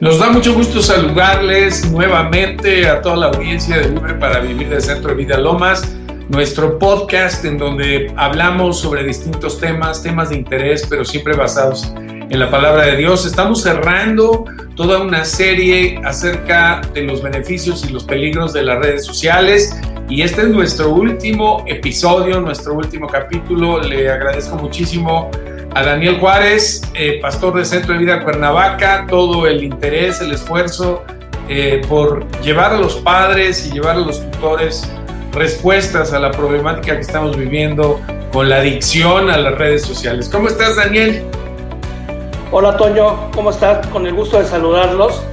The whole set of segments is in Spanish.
Nos da mucho gusto saludarles nuevamente a toda la audiencia de Libre para Vivir del Centro de Vida Lomas, nuestro podcast en donde hablamos sobre distintos temas, temas de interés, pero siempre basados en la palabra de Dios. Estamos cerrando toda una serie acerca de los beneficios y los peligros de las redes sociales. Y este es nuestro último episodio, nuestro último capítulo. Le agradezco muchísimo a Daniel Juárez, eh, pastor de Centro de Vida Cuernavaca, todo el interés, el esfuerzo eh, por llevar a los padres y llevar a los tutores respuestas a la problemática que estamos viviendo con la adicción a las redes sociales. ¿Cómo estás, Daniel? Hola, Toño, ¿cómo estás? Con el gusto de saludarlos.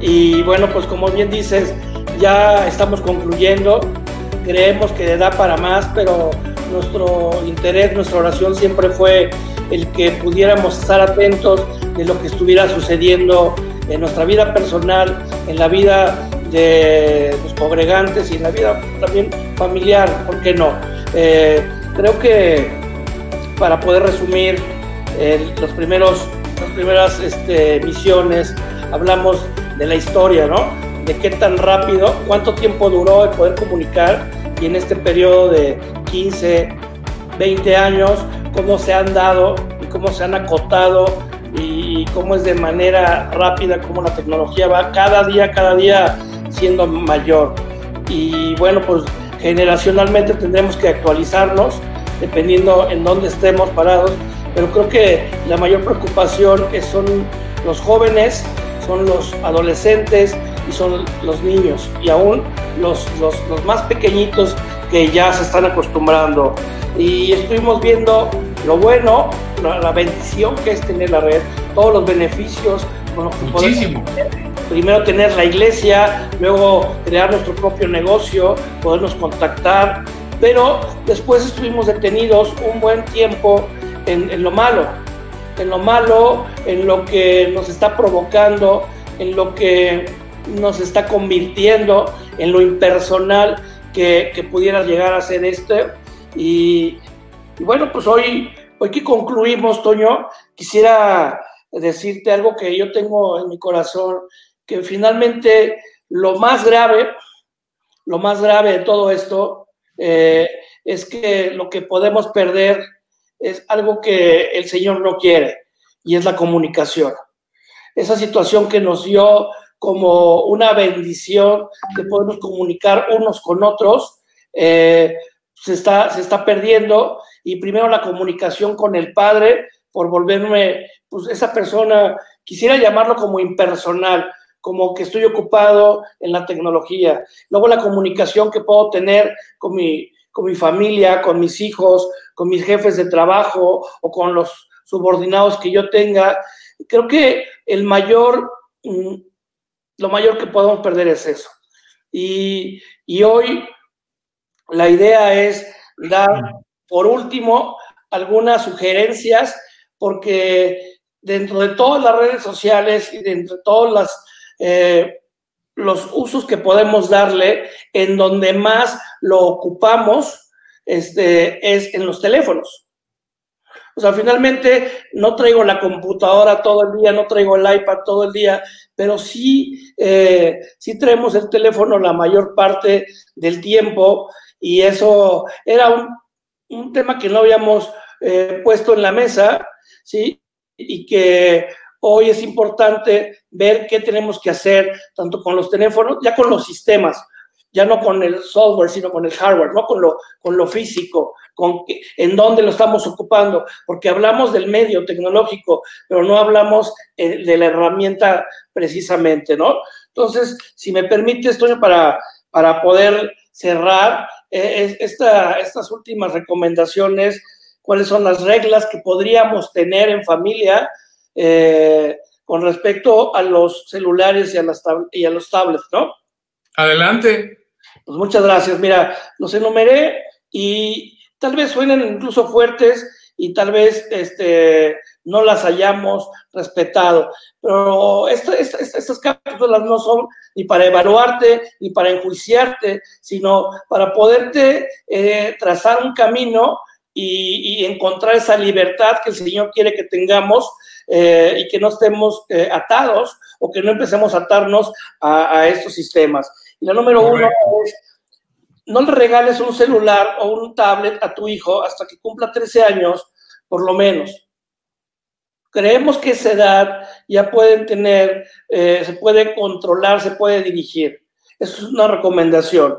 Y bueno, pues como bien dices, ya estamos concluyendo. Creemos que da para más, pero nuestro interés, nuestra oración siempre fue el que pudiéramos estar atentos de lo que estuviera sucediendo en nuestra vida personal, en la vida de los congregantes y en la vida también familiar, ¿por qué no? Eh, creo que para poder resumir los primeros, las primeras este, misiones, hablamos de la historia, ¿no? De qué tan rápido, cuánto tiempo duró el poder comunicar y en este periodo de 15, 20 años, cómo se han dado y cómo se han acotado y cómo es de manera rápida, cómo la tecnología va cada día, cada día siendo mayor. Y bueno, pues generacionalmente tendremos que actualizarnos dependiendo en dónde estemos parados, pero creo que la mayor preocupación es, son los jóvenes, son los adolescentes y son los niños y aún los, los, los más pequeñitos que ya se están acostumbrando. Y estuvimos viendo lo bueno, la, bendición que es tener la red, todos los beneficios Muchísimo. primero tener la iglesia, luego crear nuestro propio negocio, podernos contactar, pero después estuvimos detenidos un buen tiempo en, en lo malo, en lo malo, en lo que nos está provocando, en lo que nos está convirtiendo, en lo impersonal que, que pudiera llegar a ser este. Y, bueno, pues hoy, hoy que concluimos, Toño, quisiera decirte algo que yo tengo en mi corazón, que finalmente lo más grave, lo más grave de todo esto eh, es que lo que podemos perder es algo que el Señor no quiere y es la comunicación. Esa situación que nos dio como una bendición de podernos comunicar unos con otros, eh, se está, se está perdiendo y primero la comunicación con el Padre por volverme, pues esa persona, quisiera llamarlo como impersonal, como que estoy ocupado en la tecnología. Luego la comunicación que puedo tener con mi, con mi familia, con mis hijos, con mis jefes de trabajo o con los subordinados que yo tenga. Creo que el mayor, mm, lo mayor que podemos perder es eso. Y, y hoy la idea es dar, por último, algunas sugerencias, porque dentro de todas las redes sociales y dentro de todos eh, los usos que podemos darle, en donde más lo ocupamos, este, es en los teléfonos. O sea, finalmente no traigo la computadora todo el día, no traigo el iPad todo el día, pero sí, eh, sí traemos el teléfono la mayor parte del tiempo y eso era un, un tema que no habíamos eh, puesto en la mesa, ¿sí? Y que hoy es importante ver qué tenemos que hacer, tanto con los teléfonos, ya con los sistemas, ya no con el software, sino con el hardware, no con lo, con lo físico, con en dónde lo estamos ocupando, porque hablamos del medio tecnológico, pero no hablamos eh, de la herramienta precisamente, ¿no? Entonces, si me permite, esto para, para poder cerrar, eh, estas últimas recomendaciones, cuáles son las reglas que podríamos tener en familia eh, con respecto a los celulares y a, las y a los tablets, ¿no? Adelante. Pues muchas gracias. Mira, los enumeré y tal vez suenen incluso fuertes y tal vez este, no las hayamos respetado. Pero estas cápsulas no son ni para evaluarte ni para enjuiciarte, sino para poderte eh, trazar un camino y, encontrar esa libertad que el Señor quiere que tengamos eh, y que no estemos eh, atados o que no empecemos a atarnos a, estos sistemas. Y la número uno es, no le regales un celular o un tablet a tu hijo hasta que cumpla 13 años, por lo menos. Creemos que esa edad ya pueden tener, eh, se puede controlar, se puede dirigir. Eso es una recomendación.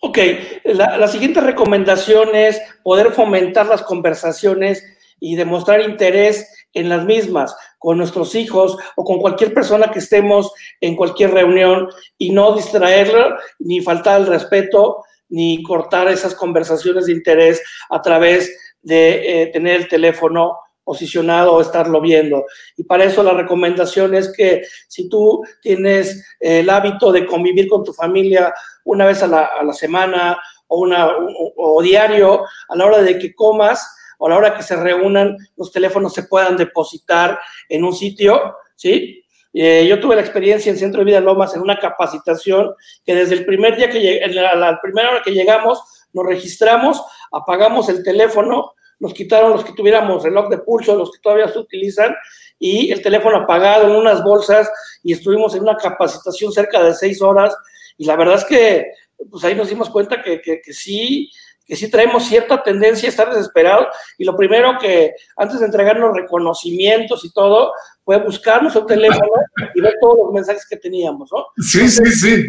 Ok, la, siguiente recomendación es poder fomentar las conversaciones y demostrar interés en las mismas con nuestros hijos o con cualquier persona que estemos en cualquier reunión y no distraerlo ni faltar el respeto ni cortar esas conversaciones de interés a través de eh, tener el teléfono posicionado o estarlo viendo. Y para eso la recomendación es que si tú tienes el hábito de convivir con tu familia una vez a la, semana o, una, o, diario, a la hora de que comas o a la hora que se reúnan, los teléfonos se puedan depositar en un sitio, ¿sí? Eh, yo tuve la experiencia en Centro de Vida Lomas en una capacitación que desde el primer día que la primera hora que llegamos, nos registramos, apagamos el teléfono nos quitaron los que tuviéramos reloj de pulso, los que todavía se utilizan, y el teléfono apagado en unas bolsas, y estuvimos en una capacitación cerca de seis horas, y la verdad es que pues ahí nos dimos cuenta que, que, sí, que sí traemos cierta tendencia a estar desesperados, y lo primero que, antes de entregarnos reconocimientos y todo, fue buscar nuestro teléfono y ver todos los mensajes que teníamos, ¿no? Sí, sí, sí.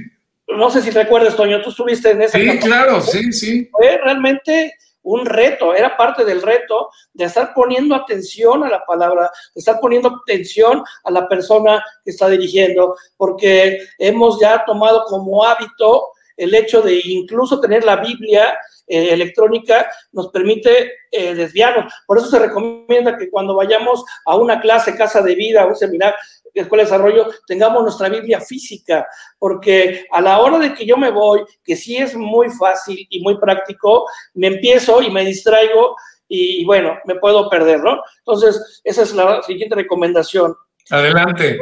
No sé si recuerdas, Toño, tú estuviste en esa. Sí, claro, sí, sí. Fue realmente un reto, era parte del reto de estar poniendo atención a la palabra, de estar poniendo atención a la persona que está dirigiendo, porque hemos ya tomado como hábito el hecho de incluso tener la Biblia eh, electrónica nos permite eh, desviarnos. Por eso se recomienda que cuando vayamos a una clase, casa de vida, un seminario, Escuela de Desarrollo, tengamos nuestra Biblia física, porque a la hora de que yo me voy, que sí es muy fácil y muy práctico, me empiezo y me distraigo y, bueno, me puedo perder, ¿no? Entonces, esa es la siguiente recomendación. Adelante.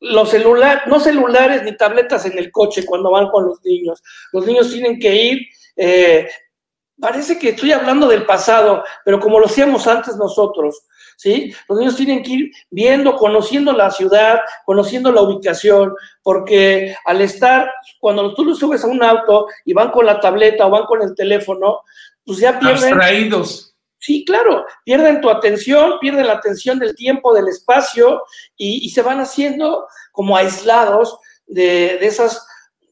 Los celulares, no celulares ni tabletas en el coche cuando van con los niños. Los niños tienen que ir eh, parece que estoy hablando del pasado, pero como lo hacíamos antes nosotros, ¿sí? Los niños tienen que ir viendo, conociendo la ciudad, conociendo la ubicación, porque al estar, cuando tú los subes a un auto y van con la tableta o van con el teléfono, pues ya pierden. Sí, claro, pierden tu atención, pierden la atención del tiempo, del espacio y, se van haciendo como aislados de, de esas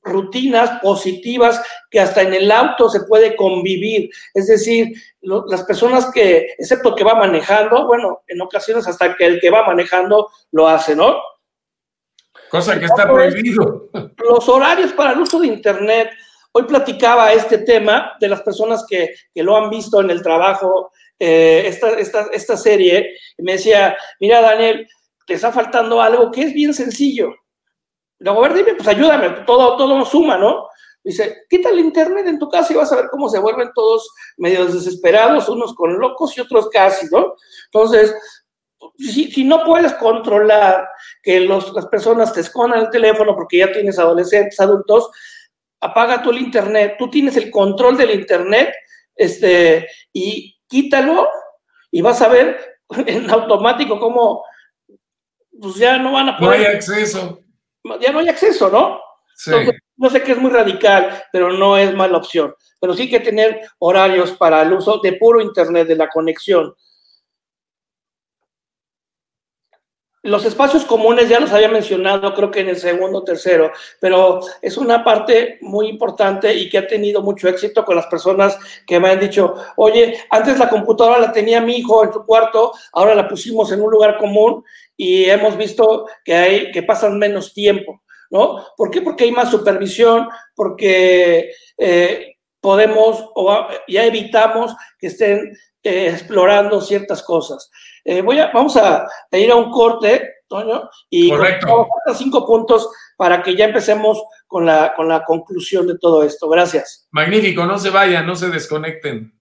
rutinas positivas que hasta en el auto se puede convivir. Es decir, las personas que, excepto que va manejando, bueno, en ocasiones hasta que el que va manejando lo hace, ¿no? Cosa que está prohibido. Los horarios para el uso de Internet. Hoy platicaba este tema de las personas que, lo han visto en el trabajo, eh, esta, esta, esta serie, me decía, mira Daniel, te está faltando algo que es bien sencillo Luego, a ver, dime, pues ayúdame, todo, todo suma, ¿no? Dice, quita el internet en tu casa y vas a ver cómo se vuelven todos medio desesperados, unos con locos y otros casi, ¿no? Entonces, si, no puedes controlar que las personas te escondan el teléfono porque ya tienes adolescentes, adultos, apaga tú el internet, tú tienes el control del internet, este, y quítalo y vas a ver en automático cómo pues ya no van a poder. No hay acceso ya no hay acceso, ¿no? Sí. no sé que es muy radical, pero no es mala opción. Pero sí hay que tener horarios para el uso de puro Internet, de la conexión. Los espacios comunes ya los había mencionado, creo que en el segundo o tercero, pero es una parte muy importante y que ha tenido mucho éxito con las personas que me han dicho, oye, antes la computadora la tenía mi hijo en su cuarto, ahora la pusimos en un lugar común y hemos visto que, hay, que pasan menos tiempo, ¿no? ¿Por qué? Porque hay más supervisión, porque eh, podemos o ya evitamos que estén eh, explorando ciertas cosas. Eh, voy a, vamos a, ir a un corte, Toño, y Correcto. cinco puntos para que ya empecemos con la, con la conclusión de todo esto. Gracias. Magnífico, no se vayan, no se desconecten.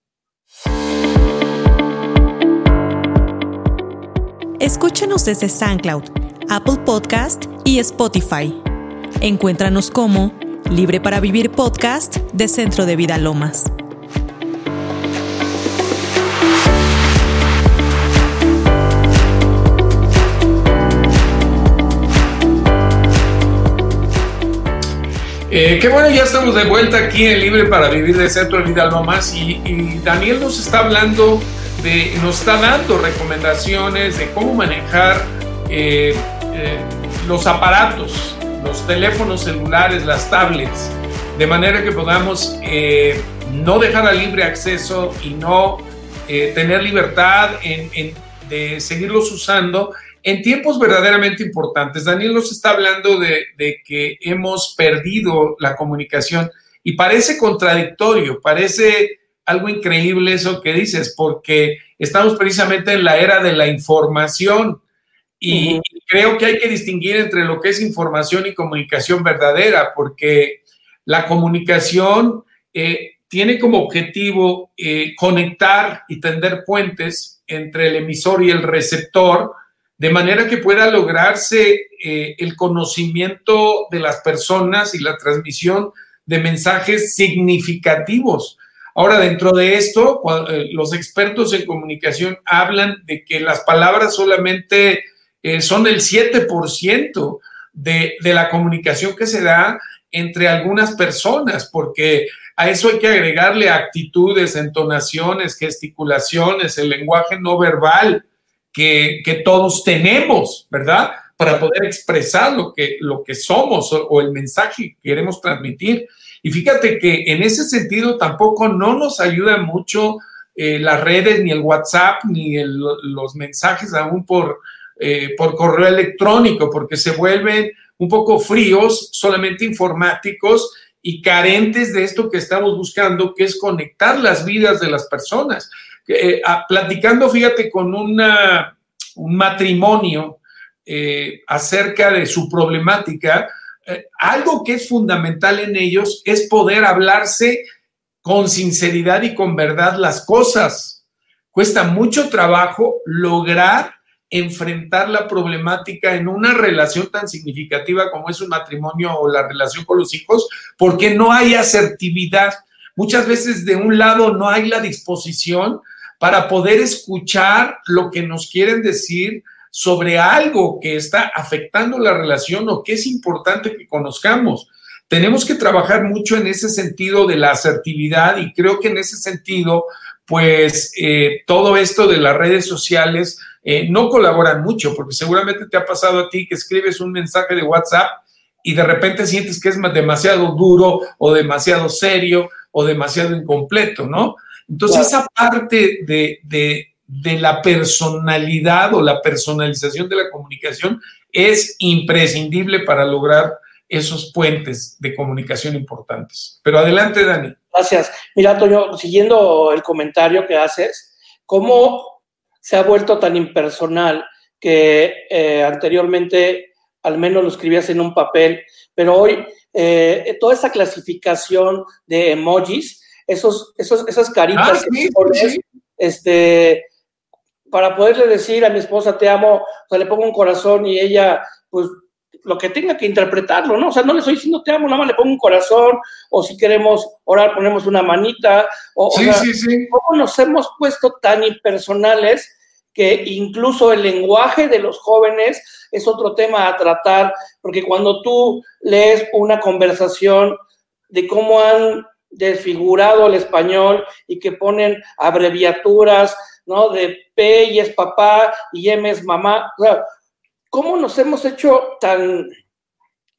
Escúchanos desde SoundCloud, Apple Podcast y Spotify. Encuéntranos como Libre para Vivir Podcast de Centro de Vida Lomas. Eh, qué bueno, ya estamos de vuelta aquí en Libre para Vivir de Centro de Vida Lomas y, y Daniel nos está hablando, de, nos está dando recomendaciones de cómo manejar eh, eh, los aparatos, los teléfonos celulares, las tablets, de manera que podamos no dejar a libre acceso y no tener libertad de seguirlos usando en tiempos verdaderamente importantes. Daniel nos está hablando de, que hemos perdido la comunicación y parece contradictorio, parece algo increíble eso que dices, porque estamos precisamente en la era de la información y creo que hay que distinguir entre lo que es información y comunicación verdadera, porque la comunicación eh, tiene como objetivo eh, conectar y tender puentes entre el emisor y el receptor, de manera que pueda lograrse eh, el conocimiento de las personas y la transmisión de mensajes significativos. Ahora, dentro de esto, eh, los expertos en comunicación hablan de que las palabras solamente eh, son el 7% de, de la comunicación que se da entre algunas personas, porque a eso hay que agregarle actitudes, entonaciones, gesticulaciones, el lenguaje no verbal que, todos tenemos, ¿verdad? Para poder expresar lo que, lo que somos o, el mensaje que queremos transmitir. Y fíjate que en ese sentido tampoco no nos ayuda mucho eh, las redes, ni el WhatsApp, ni los mensajes aún por, eh, por correo electrónico, porque se vuelven un poco fríos, solamente informáticos y carentes de esto que estamos buscando, que es conectar las vidas de las personas. Eh, platicando, fíjate, con un matrimonio eh, acerca de su problemática, eh, algo que es fundamental en ellos es poder hablarse con sinceridad y con verdad las cosas. Cuesta mucho trabajo lograr enfrentar la problemática en una relación tan significativa como es un matrimonio o la relación con los hijos, porque no hay asertividad. Muchas veces de un lado no hay la disposición para poder escuchar lo que nos quieren decir sobre algo que está afectando la relación o que es importante que conozcamos. Tenemos que trabajar mucho en ese sentido de la asertividad y creo que en ese sentido, pues eh, todo esto de las redes sociales eh, no colaboran mucho, porque seguramente te ha pasado a ti que escribes un mensaje de WhatsApp y de repente sientes que es demasiado duro o demasiado serio o demasiado incompleto, ¿no? Entonces, esa parte de, la personalidad o la personalización de la comunicación es imprescindible para lograr esos puentes de comunicación importantes. Pero adelante, Dani. Gracias. Mira, Toño, siguiendo el comentario que haces, ¿cómo se ha vuelto tan impersonal que eh, anteriormente al menos lo escribías en un papel, pero hoy eh, toda esa clasificación de emojis esos, esos, esas caritas ah, que este, para poderle decir a mi esposa te amo, o sea, le pongo un corazón y ella, pues, lo que tenga que interpretarlo, ¿no? O sea, no le estoy diciendo te amo, nada más le pongo un corazón, o si queremos orar, ponemos una manita, o, sí. ¿cómo nos hemos puesto tan impersonales que incluso el lenguaje de los jóvenes es otro tema a tratar, porque cuando tú lees una conversación de cómo han desfigurado el español y que ponen abreviaturas, ¿no? De P y es papá y M es mamá. O sea, ¿cómo nos hemos hecho tan,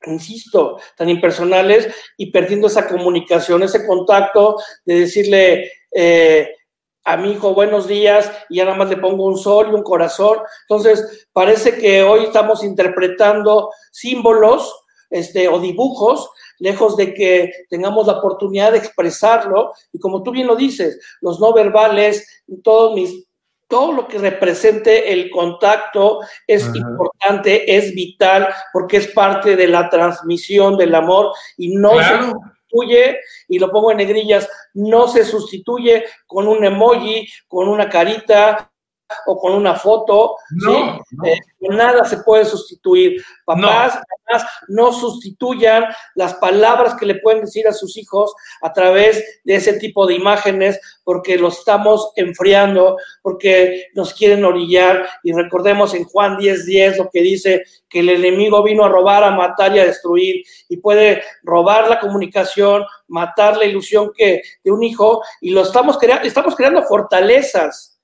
insisto, tan impersonales y perdiendo esa comunicación, ese contacto de decirle eh, a mi hijo buenos días y ya nada más le pongo un sol y un corazón? Entonces, parece que hoy estamos interpretando símbolos este, o dibujos lejos de que tengamos la oportunidad de expresarlo. Y como tú bien lo dices, los no verbales, todo, mis, todo lo que represente el contacto es importante, es vital, porque es parte de la transmisión del amor y no se sustituye, y lo pongo en negrillas, no se sustituye con un emoji, con una carita, o con una foto. No, eh, nada se puede sustituir. Papás, mamás, no sustituyan las palabras que le pueden decir a sus hijos a través de ese tipo de imágenes, porque los estamos enfriando, porque nos quieren orillar. Y recordemos en Juan 10:10 10, lo que dice que el enemigo vino a robar, a matar y a destruir, y puede robar la comunicación, matar la ilusión que de un hijo, y lo estamos creando, estamos creando fortalezas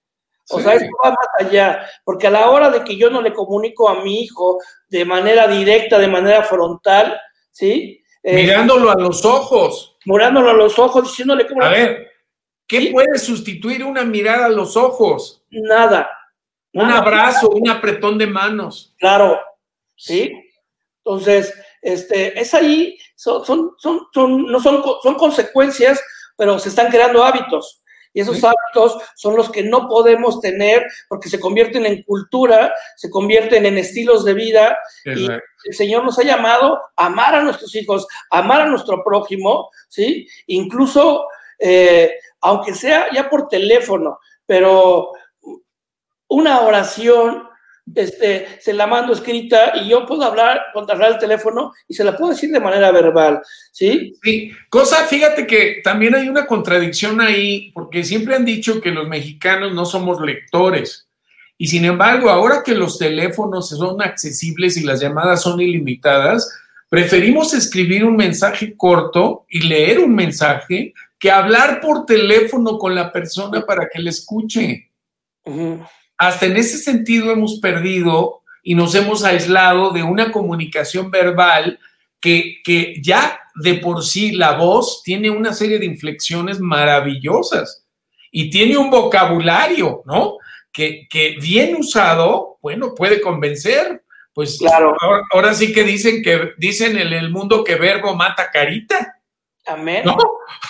o sea, esto va más allá, porque a la hora de que yo no le comunico a mi hijo de manera directa, de manera frontal, ¿sí? Mirándolo a los ojos. Mirándolo a los ojos, diciéndole cómo... A ver, ¿qué puede sustituir una mirada a los ojos? Nada. Un abrazo, un apretón de manos. Claro, ¿sí? Entonces, este, es ahí, son, son, son, no son, son consecuencias, pero se están creando hábitos. Y esos hábitos son los que no podemos tener porque se convierten en cultura, se convierten en estilos de vida. Y el Señor nos ha llamado a amar a nuestros hijos, a amar a nuestro prójimo, ¿sí? Incluso, eh, aunque sea ya por teléfono, pero una oración este, se la mando escrita y yo puedo hablar, contarle el teléfono y se la puedo decir de manera verbal, ¿sí? Sí, cosa, fíjate que también hay una contradicción ahí, porque siempre han dicho que los mexicanos no somos lectores. Y sin embargo, ahora que los teléfonos son accesibles y las llamadas son ilimitadas, preferimos escribir un mensaje corto y leer un mensaje que hablar por teléfono con la persona para que le escuche hasta en ese sentido hemos perdido y nos hemos aislado de una comunicación verbal que, que, ya de por sí la voz tiene una serie de inflexiones maravillosas y tiene un vocabulario, ¿no? Que, que bien usado, bueno, puede convencer. Pues claro. ahora, sí que dicen que dicen en el mundo que verbo mata carita. Amén. ¿No?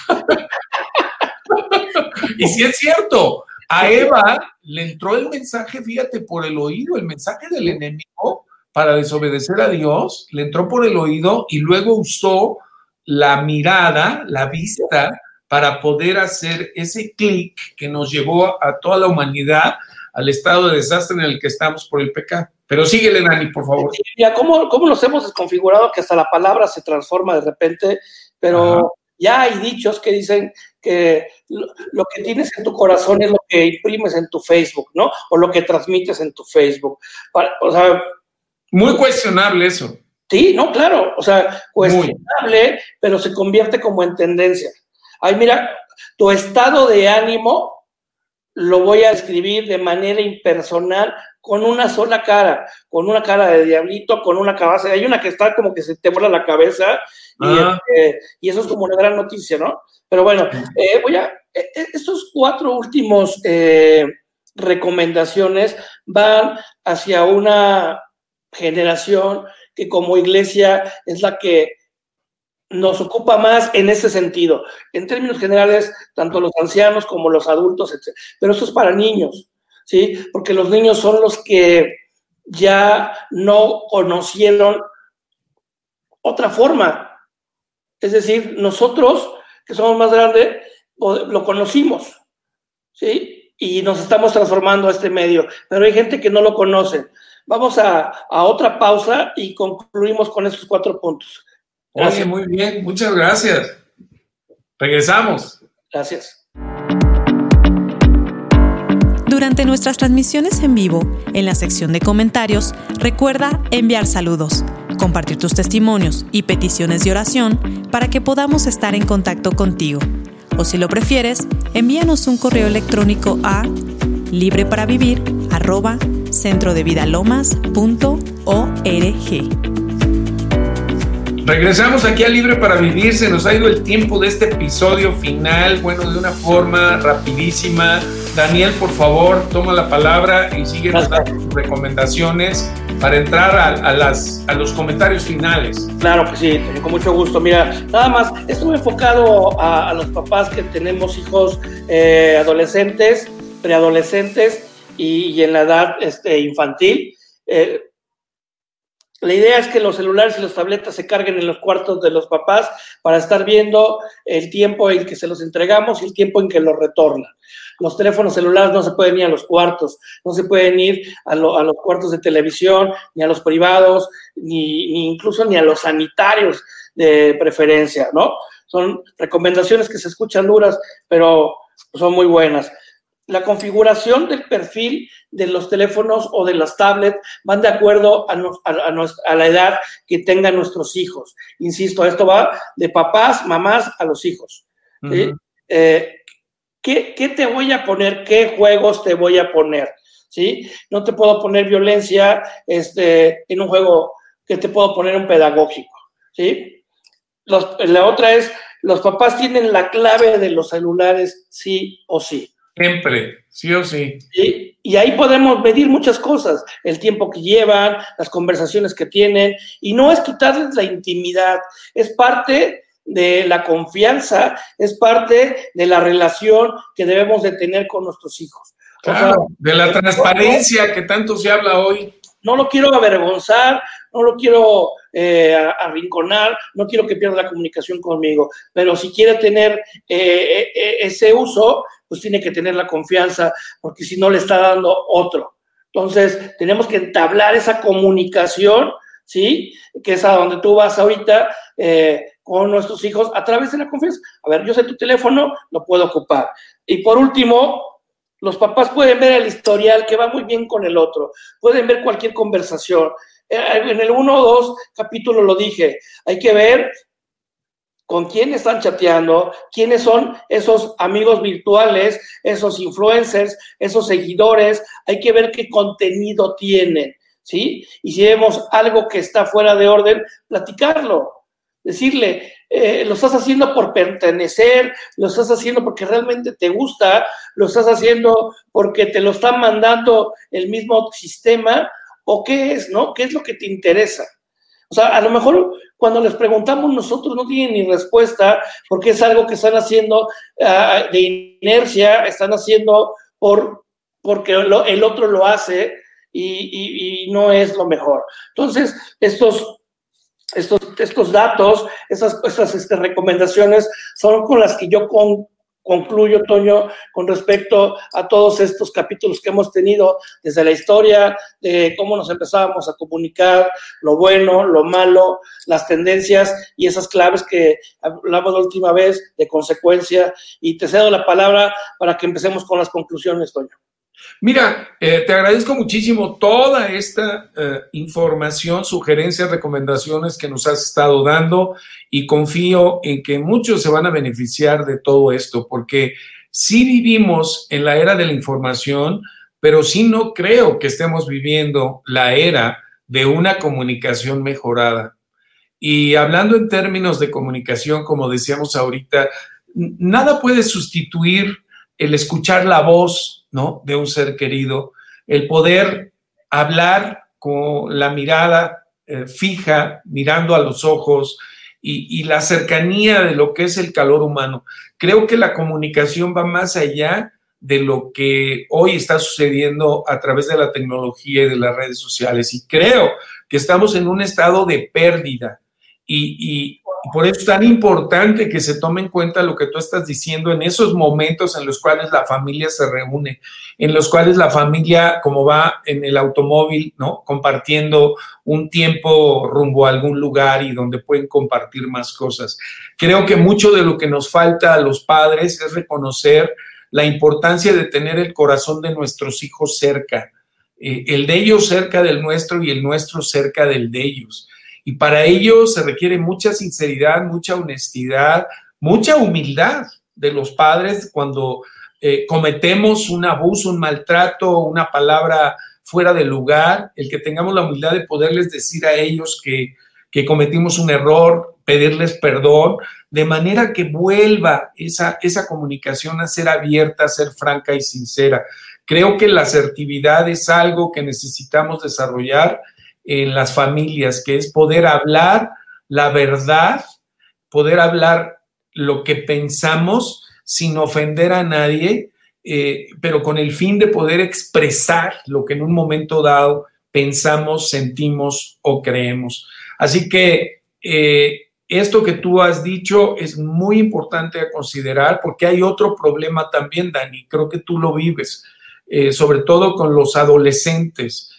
y si es cierto, a Eva le entró el mensaje, fíjate, por el oído, el mensaje del enemigo para desobedecer a Dios, le entró por el oído y luego usó la mirada, la vista, para poder hacer ese clic que nos llevó a toda la humanidad al estado de desastre en el que estamos por el pecado. Pero síguele, Dani, por favor. Ya, ¿cómo, ¿cómo nos hemos desconfigurado que hasta la palabra se transforma de repente? Pero ya hay dichos que dicen que lo, que tienes en tu corazón es lo que imprimes en tu Facebook, ¿no? O lo que transmites en tu Facebook. o sea, muy cuestionable eso. Sí, no, claro, o sea, cuestionable, pero se convierte como en tendencia. Ay, mira, tu estado de ánimo lo voy a escribir de manera impersonal con una sola cara, con una cara de diablito, con una cabeza. Hay una que está como que se te vuela la cabeza y, este, y eso es como una gran noticia, ¿no? Pero bueno, eh, voy a, eh, eh, estos cuatro últimos recomendaciones van hacia una generación que como iglesia es la que nos ocupa más en ese sentido. En términos generales, tanto los ancianos como los adultos, etc. Pero eso es para niños, ¿sí? Porque los niños son los que ya no conocieron otra forma. Es decir, nosotros, que somos más grandes, lo conocimos, ¿sí? Y nos estamos transformando a este medio. Pero hay gente que no lo conoce. Vamos a, a otra pausa y concluimos con estos cuatro puntos. Oye, muy bien, muchas gracias. Regresamos. Gracias. Durante nuestras transmisiones en vivo, en la sección de comentarios, recuerda enviar saludos, compartir tus testimonios y peticiones de oración para que podamos estar en contacto contigo. O si lo prefieres, envíanos un correo electrónico a librepravivir@centrodevidalomas.org. Regresamos aquí a Libre para Vivir. Se nos ha ido el tiempo de este episodio final. Bueno, de una forma rapidísima. Daniel, por favor, toma la palabra y sigue dando tus recomendaciones para entrar a, las, a los comentarios finales. Claro que sí, con mucho gusto. Mira, nada más, estuve enfocado a, los papás que tenemos hijos eh, adolescentes, preadolescentes y, en la edad este, infantil. Eh, La idea es que los celulares y las tabletas se carguen en los cuartos de los papás para estar viendo el tiempo en que se los entregamos y el tiempo en que los retornan. Los teléfonos celulares no se pueden ir a los cuartos, no se pueden ir a, los cuartos de televisión, ni a los privados, ni, ni incluso ni a los sanitarios de preferencia, ¿no? Son recomendaciones que se escuchan duras, pero son muy buenas la configuración del perfil de los teléfonos o de las tablets van de acuerdo a, la edad que tengan nuestros hijos. Insisto, esto va de papás, mamás a los hijos. Eh, ¿qué, te voy a poner? ¿Qué juegos te voy a poner? ¿Sí? No te puedo poner violencia este, en un juego que te puedo poner un pedagógico. ¿Sí? la otra es, los papás tienen la clave de los celulares sí o sí. Siempre, sí o sí. Y, ahí podemos medir muchas cosas, el tiempo que llevan, las conversaciones que tienen, y no es quitarles la intimidad, es parte de la confianza, es parte de la relación que debemos de tener con nuestros hijos. Claro, de la transparencia que tanto se habla hoy. No lo quiero avergonzar, no lo quiero eh, arrinconar, no quiero que pierda la comunicación conmigo, pero si quiere tener eh, eh, ese uso, pues tiene que tener la confianza, porque si no le está dando otro. Entonces, tenemos que entablar esa comunicación, ¿sí? Que es a donde tú vas ahorita con nuestros hijos a través de la confianza. A ver, yo sé tu teléfono, lo puedo ocupar. Y por último, los papás pueden ver el historial que va muy bien con el otro, pueden ver cualquier conversación. Eh, en el 1 o 2 capítulo lo dije, hay que ver con quién están chateando, quiénes son esos amigos virtuales, esos influencers, esos seguidores, hay que ver qué contenido tienen, ¿sí? Y si vemos algo que está fuera de orden, platicarlo, decirle, eh, lo estás haciendo por pertenecer, lo estás haciendo porque realmente te gusta, lo estás haciendo porque te lo están mandando el mismo sistema o qué es, ¿no? ¿Qué es lo que te interesa? O sea, a lo mejor cuando les preguntamos nosotros no tienen ni respuesta porque es algo que están haciendo ah, de inercia, están haciendo por, porque el otro lo hace y, no es lo mejor. Entonces, estos, estos, estos datos, esas, esas este, recomendaciones son con las que yo con, concluyo, Toño, con respecto a todos estos capítulos que hemos tenido desde la historia, de cómo nos empezábamos a comunicar, lo bueno, lo malo, las tendencias y esas claves que hablamos la última vez de consecuencia. Y te cedo la palabra para que empecemos con las conclusiones, Toño. Mira, eh, te agradezco muchísimo toda esta eh, información, sugerencias, recomendaciones que nos has estado dando y confío en que muchos se van a beneficiar de todo esto, porque sí vivimos en la era de la información, pero sí no creo que estemos viviendo la era de una comunicación mejorada. Y hablando en términos de comunicación, como decíamos ahorita, nada puede sustituir el escuchar la voz ¿no? De un ser querido, el poder hablar con la mirada eh, fija, mirando a los ojos y, la cercanía de lo que es el calor humano. Creo que la comunicación va más allá de lo que hoy está sucediendo a través de la tecnología y de las redes sociales. Y creo que estamos en un estado de pérdida. Y, por eso es tan importante que se tome en cuenta lo que tú estás diciendo en esos momentos en los cuales la familia se reúne, en los cuales la familia, como va en el automóvil, ¿no? Compartiendo un tiempo rumbo a algún lugar y donde pueden compartir más cosas. Creo que mucho de lo que nos falta a los padres es reconocer la importancia de tener el corazón de nuestros hijos cerca, eh, el de ellos cerca del nuestro y el nuestro cerca del de ellos y para ello se requiere mucha sinceridad, mucha honestidad, mucha humildad de los padres cuando eh, cometemos un abuso, un maltrato, una palabra fuera de lugar, el que tengamos la humildad de poderles decir a ellos que, que cometimos un error, pedirles perdón, de manera que vuelva esa, esa comunicación a ser abierta, a ser franca y sincera. Creo que la asertividad es algo que necesitamos desarrollar en las familias, que es poder hablar la verdad, poder hablar lo que pensamos sin ofender a nadie, eh, pero con el fin de poder expresar lo que en un momento dado pensamos, sentimos o creemos. Así que eh, esto que tú has dicho es muy importante a considerar porque hay otro problema también, Dani, creo que tú lo vives, eh, sobre todo con los adolescentes.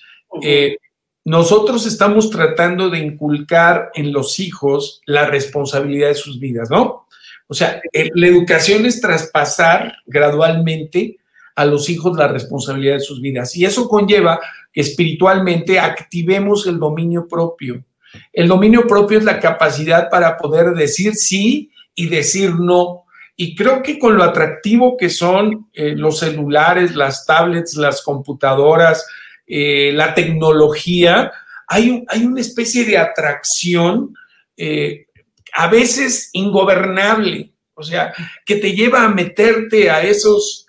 Nosotros estamos tratando de inculcar en los hijos la responsabilidad de sus vidas, ¿no? O sea, la educación es traspasar gradualmente a los hijos la responsabilidad de sus vidas. Y eso conlleva que espiritualmente activemos el dominio propio. El dominio propio es la capacidad para poder decir sí y decir no. Y creo que con lo atractivo que son eh, los celulares, las tablets, las computadoras, eh, la tecnología, hay, hay, una especie de atracción eh, a veces ingobernable, o sea, que te lleva a meterte a esos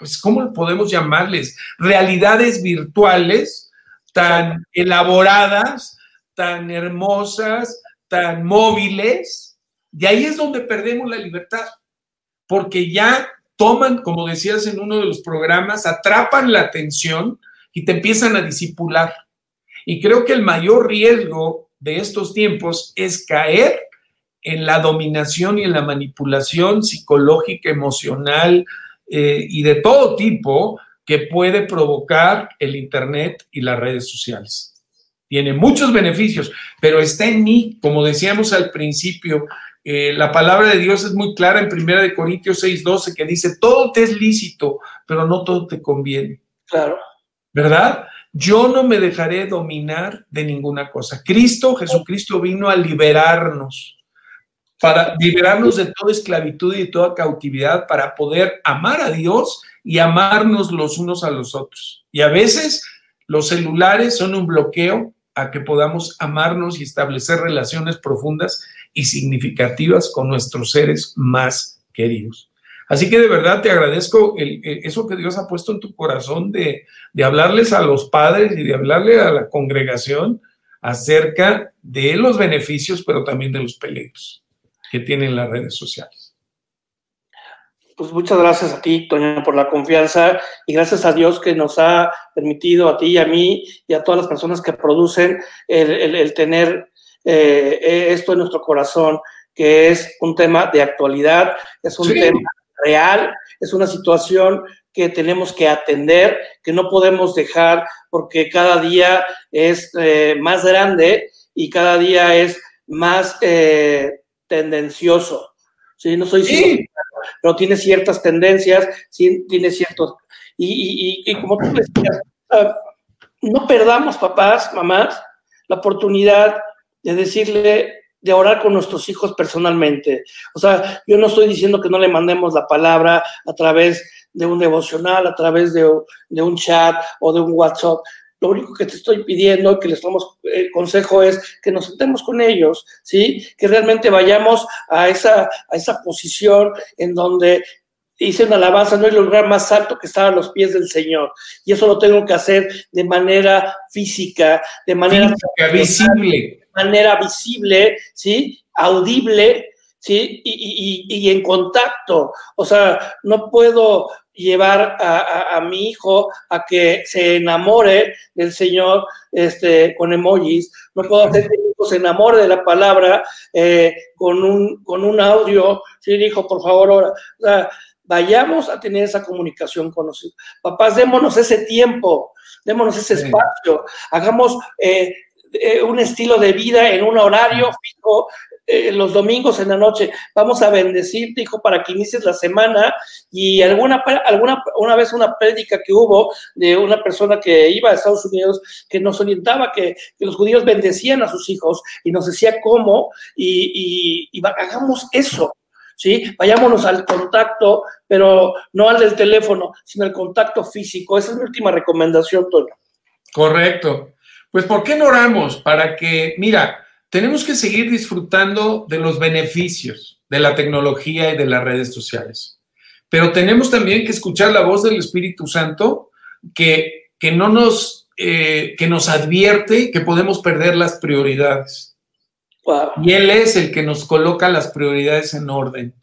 pues, ¿cómo podemos llamarles? Realidades virtuales tan elaboradas, tan hermosas, tan móviles. Y ahí es donde perdemos la libertad, porque ya toman, como decías en uno de los programas, atrapan la atención y te empiezan a disipular. Y creo que el mayor riesgo de estos tiempos es caer en la dominación y en la manipulación psicológica, emocional, eh, y de todo tipo que puede provocar el Internet y las redes sociales. Tiene muchos beneficios, pero está en mí, como decíamos al principio, eh, la palabra de Dios es muy clara en 1 Corintios 6:12 que dice, todo te es lícito, pero no todo te conviene. Claro. ¿Verdad? Yo no me dejaré dominar de ninguna cosa. Cristo, Jesucristo vino a liberarnos para liberarnos de toda esclavitud y de toda cautividad, para poder amar a Dios y amarnos los unos a los otros. Y a veces los celulares son un bloqueo a que podamos amarnos y establecer relaciones profundas y significativas con nuestros seres más queridos. Así que de verdad te agradezco eso que Dios ha puesto en tu corazón de, de hablarles a los padres y de hablarle a la congregación acerca de los beneficios, pero también de los peligros que tienen las redes sociales. Pues muchas gracias a ti, Toño, por la confianza y gracias a Dios que nos ha permitido a ti y a mí y a todas las personas que producen el, tener eh, esto en nuestro corazón, que es un tema de actualidad, es un tema real, es una situación que tenemos que atender, que no podemos dejar porque cada día es eh, más grande y cada día es más eh, tendencioso. ¿sí? No soy sí. pero tiene ciertas tendencias, sí, tiene ciertos... Y, y, y, como tú decías, ah, no perdamos, papás, mamás, la oportunidad de decirle, de orar con nuestros hijos personalmente. O sea, yo no estoy diciendo que no le mandemos la palabra a través de un devocional, a través de, de un chat o de un WhatsApp. Lo único que te estoy pidiendo, que les damos el consejo es que nos sentemos con ellos, ¿sí? Que realmente vayamos a esa, a esa posición en donde hice una alabanza, no hay lugar más alto que estar a los pies del Señor. Y eso lo tengo que hacer de manera física, de manera visible. Manera visible, ¿sí? Audible, ¿sí? Y, y, y, en contacto. O sea, no puedo llevar a, mi hijo a que se enamore del Señor este, con emojis. No puedo hacer que mi hijo se enamore de la palabra eh, con, un, con un audio. Sí, hijo, por favor, ahora. O sea, vayamos a tener esa comunicación con los papás. Démonos ese tiempo, démonos ese espacio. Hagamos eh, eh, un estilo de vida en un horario fijo, eh, los domingos en la noche. Vamos a bendecirte, hijo, para que inicies la semana. Y alguna, alguna una vez una prédica que hubo de una persona que iba a Estados Unidos que nos orientaba que, los judíos bendecían a sus hijos y nos decía cómo y, y, hagamos eso. ¿Sí? Vayámonos al contacto, pero no al del teléfono, sino al contacto físico. Esa es mi última recomendación, Toño. Correcto. Pues, ¿por qué no oramos? Para que, mira, tenemos que seguir disfrutando de los beneficios de la tecnología y de las redes sociales. Pero tenemos también que escuchar la voz del Espíritu Santo que, que no nos, eh, que nos advierte que podemos perder las prioridades. Y Él es el que nos coloca las prioridades en orden.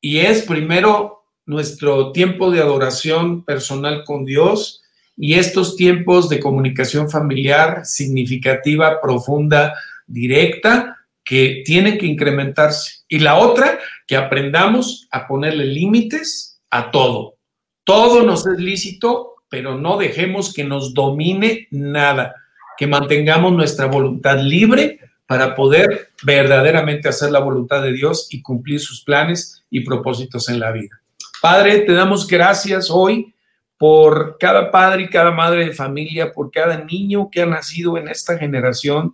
Y es primero nuestro tiempo de adoración personal con Dios y estos tiempos de comunicación familiar significativa, profunda, directa, que tiene que incrementarse. Y la otra, que aprendamos a ponerle límites a todo. Todo nos es lícito, pero no dejemos que nos domine nada, que mantengamos nuestra voluntad libre para poder verdaderamente hacer la voluntad de Dios y cumplir sus planes y propósitos en la vida. Padre, te damos gracias hoy por cada padre y cada madre de familia, por cada niño que ha nacido en esta generación,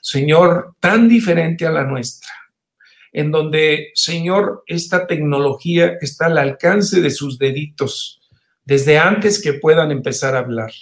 Señor, tan diferente a la nuestra, en donde, Señor, esta tecnología está al alcance de sus deditos desde antes que puedan empezar a hablar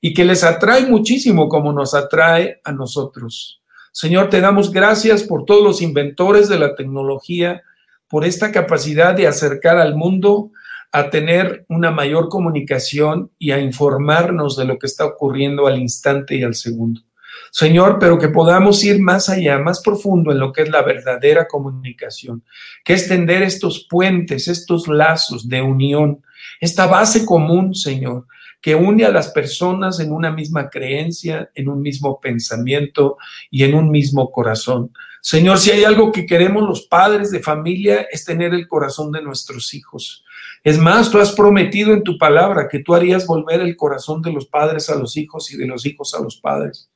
y que les atrae muchísimo como nos atrae a nosotros. Señor, te damos gracias por todos los inventores de la tecnología, por esta capacidad de acercar al mundo a tener una mayor comunicación y a informarnos de lo que está ocurriendo al instante y al segundo. Señor, pero que podamos ir más allá, más profundo en lo que es la verdadera comunicación, que es tender estos puentes, estos lazos de unión, esta base común, Señor, que une a las personas en una misma creencia, en un mismo pensamiento y en un mismo corazón. Señor, si hay algo que queremos los padres de familia es tener el corazón de nuestros hijos. Es más, tú has prometido en tu palabra que tú harías volver el corazón de los padres a los hijos y de los hijos a los padres.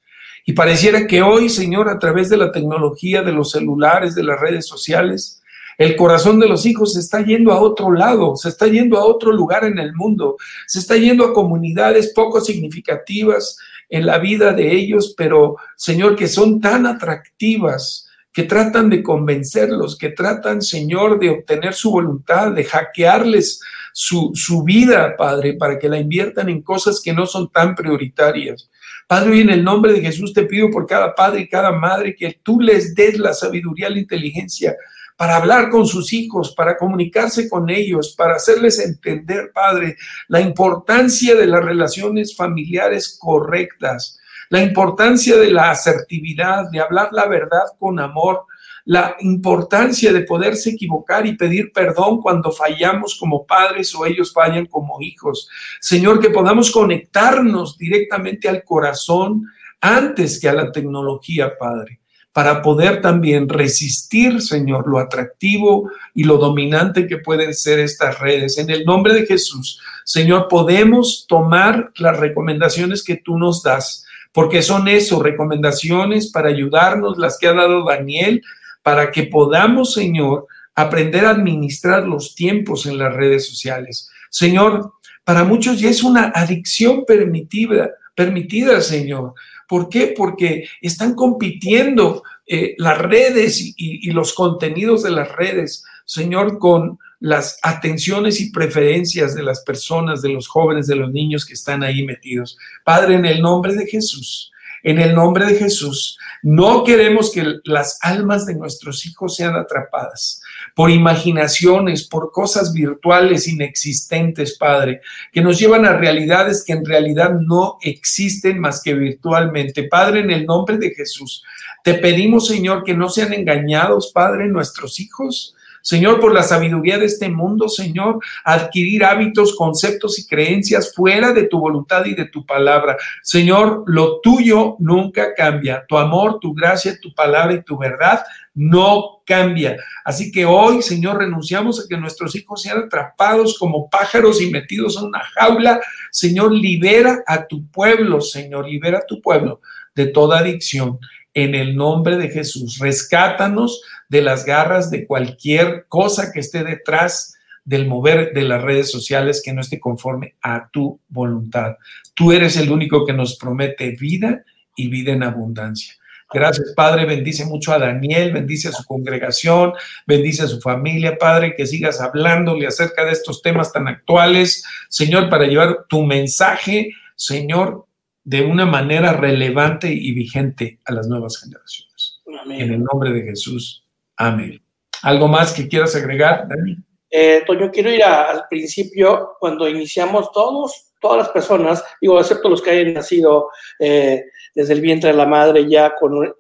Y pareciera que hoy, Señor, a través de la tecnología, de los celulares, de las redes sociales, el corazón de los hijos se está yendo a otro lado, se está yendo a otro lugar en el mundo, se está yendo a comunidades poco significativas en la vida de ellos, pero Señor, que son tan atractivas, que tratan de convencerlos, que tratan, Señor, de obtener su voluntad, de hackearles su, su vida, Padre, para que la inviertan en cosas que no son tan prioritarias. Padre, en el nombre de Jesús te pido por cada padre y cada madre que tú les des la sabiduría, la inteligencia para hablar con sus hijos, para comunicarse con ellos, para hacerles entender, Padre, la importancia de las relaciones familiares correctas, la importancia de la asertividad, de hablar la verdad con amor, la importancia de poderse equivocar y pedir perdón cuando fallamos como padres o ellos fallan como hijos. Señor, que podamos conectarnos directamente al corazón antes que a la tecnología, Padre para poder también resistir, Señor, lo atractivo y lo dominante que pueden ser estas redes. En el nombre de Jesús, Señor, podemos tomar las recomendaciones que tú nos das, porque son eso, recomendaciones para ayudarnos, las que ha dado Daniel, para que podamos, Señor, aprender a administrar los tiempos en las redes sociales. Señor, para muchos ya es una adicción permitida, permitida, Señor. ¿Por qué? Porque están compitiendo eh, las redes y, y los contenidos de las redes, Señor, con las atenciones y preferencias de las personas, de los jóvenes, de los niños que están ahí metidos. Padre, en el nombre de Jesús, en el nombre de Jesús, no queremos que las almas de nuestros hijos sean atrapadas por imaginaciones, por cosas virtuales inexistentes, Padre, que nos llevan a realidades que en realidad no existen más que virtualmente. Padre, en el nombre de Jesús, te pedimos, Señor, que no sean engañados, Padre, nuestros hijos Señor, por la sabiduría de este mundo, Señor, adquirir hábitos, conceptos y creencias fuera de tu voluntad y de tu palabra. Señor, lo tuyo nunca cambia. Tu amor, tu gracia, tu palabra y tu verdad no cambia. Así que hoy, Señor, renunciamos a que nuestros hijos sean atrapados como pájaros y metidos en una jaula. Señor, libera a tu pueblo, Señor, libera a tu pueblo de toda adicción. En el nombre de Jesús, rescátanos de las garras de cualquier cosa que esté detrás del mover de las redes sociales que no esté conforme a tu voluntad. Tú eres el único que nos promete vida y vida en abundancia. Gracias, Padre. Bendice mucho a Daniel, bendice a su congregación, bendice a su familia, Padre, que sigas hablándole acerca de estos temas tan actuales, Señor, para llevar tu mensaje, Señor, de una manera relevante y vigente a las nuevas generaciones. En el nombre de Jesús. Amén. ¿Algo más que quieras agregar, Dani? Eh, Toño, quiero ir al principio, cuando iniciamos todos, todas las personas, digo, excepto los que hayan nacido eh, desde el vientre de la madre ya con,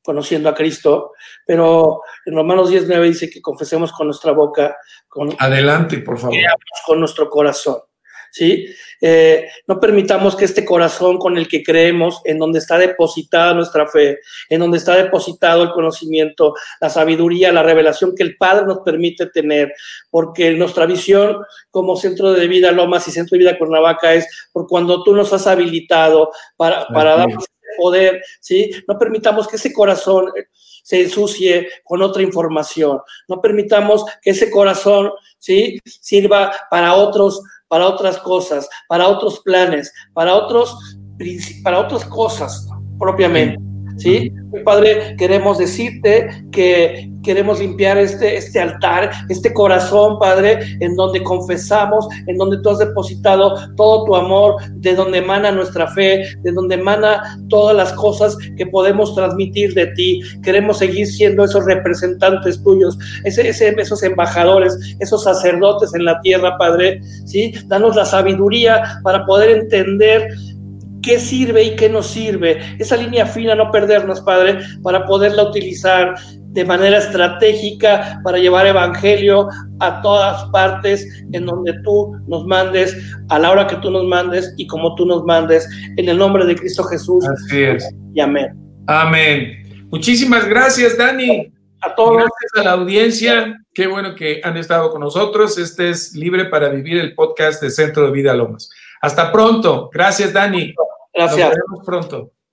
conociendo a Cristo, pero en Romanos 19 dice que confesemos con nuestra boca, con, Adelante, por favor. Con nuestro corazón. ¿Sí? Eh, no permitamos que este corazón con el que creemos, en donde está depositada nuestra fe, en donde está depositado el conocimiento, la sabiduría, la revelación que el Padre nos permite tener, porque nuestra visión como centro de vida Lomas y centro de vida Cuernavaca es por cuando tú nos has habilitado para, para darnos poder, ¿sí? No permitamos que ese corazón se ensucie con otra información. No permitamos que ese corazón, ¿sí? Sirva para otros para otras cosas, para otros planes, para otros para otras cosas propiamente. ¿Sí? Padre, queremos decirte que queremos limpiar este, este altar, este corazón, Padre, en donde confesamos, en donde tú has depositado todo tu amor, de donde emana nuestra fe, de donde emana todas las cosas que podemos transmitir de ti. Queremos seguir siendo esos representantes tuyos, ese, esos embajadores, esos sacerdotes en la tierra, Padre, ¿sí? Danos la sabiduría para poder entender qué sirve y qué no sirve. Esa línea fina, no perdernos, Padre, para poderla utilizar de manera estratégica para llevar evangelio a todas partes en donde tú nos mandes, a la hora que tú nos mandes y como tú nos mandes, en el nombre de Cristo Jesús. Así es. Y amén. Amén. Muchísimas gracias, Dani. A todos. Gracias a la audiencia. Qué bueno que han estado con nosotros. Este es Libre para Vivir, el podcast de Centro de Vida Lomas. Hasta pronto. Gracias, Dani. Gracias. Nos vemos pronto.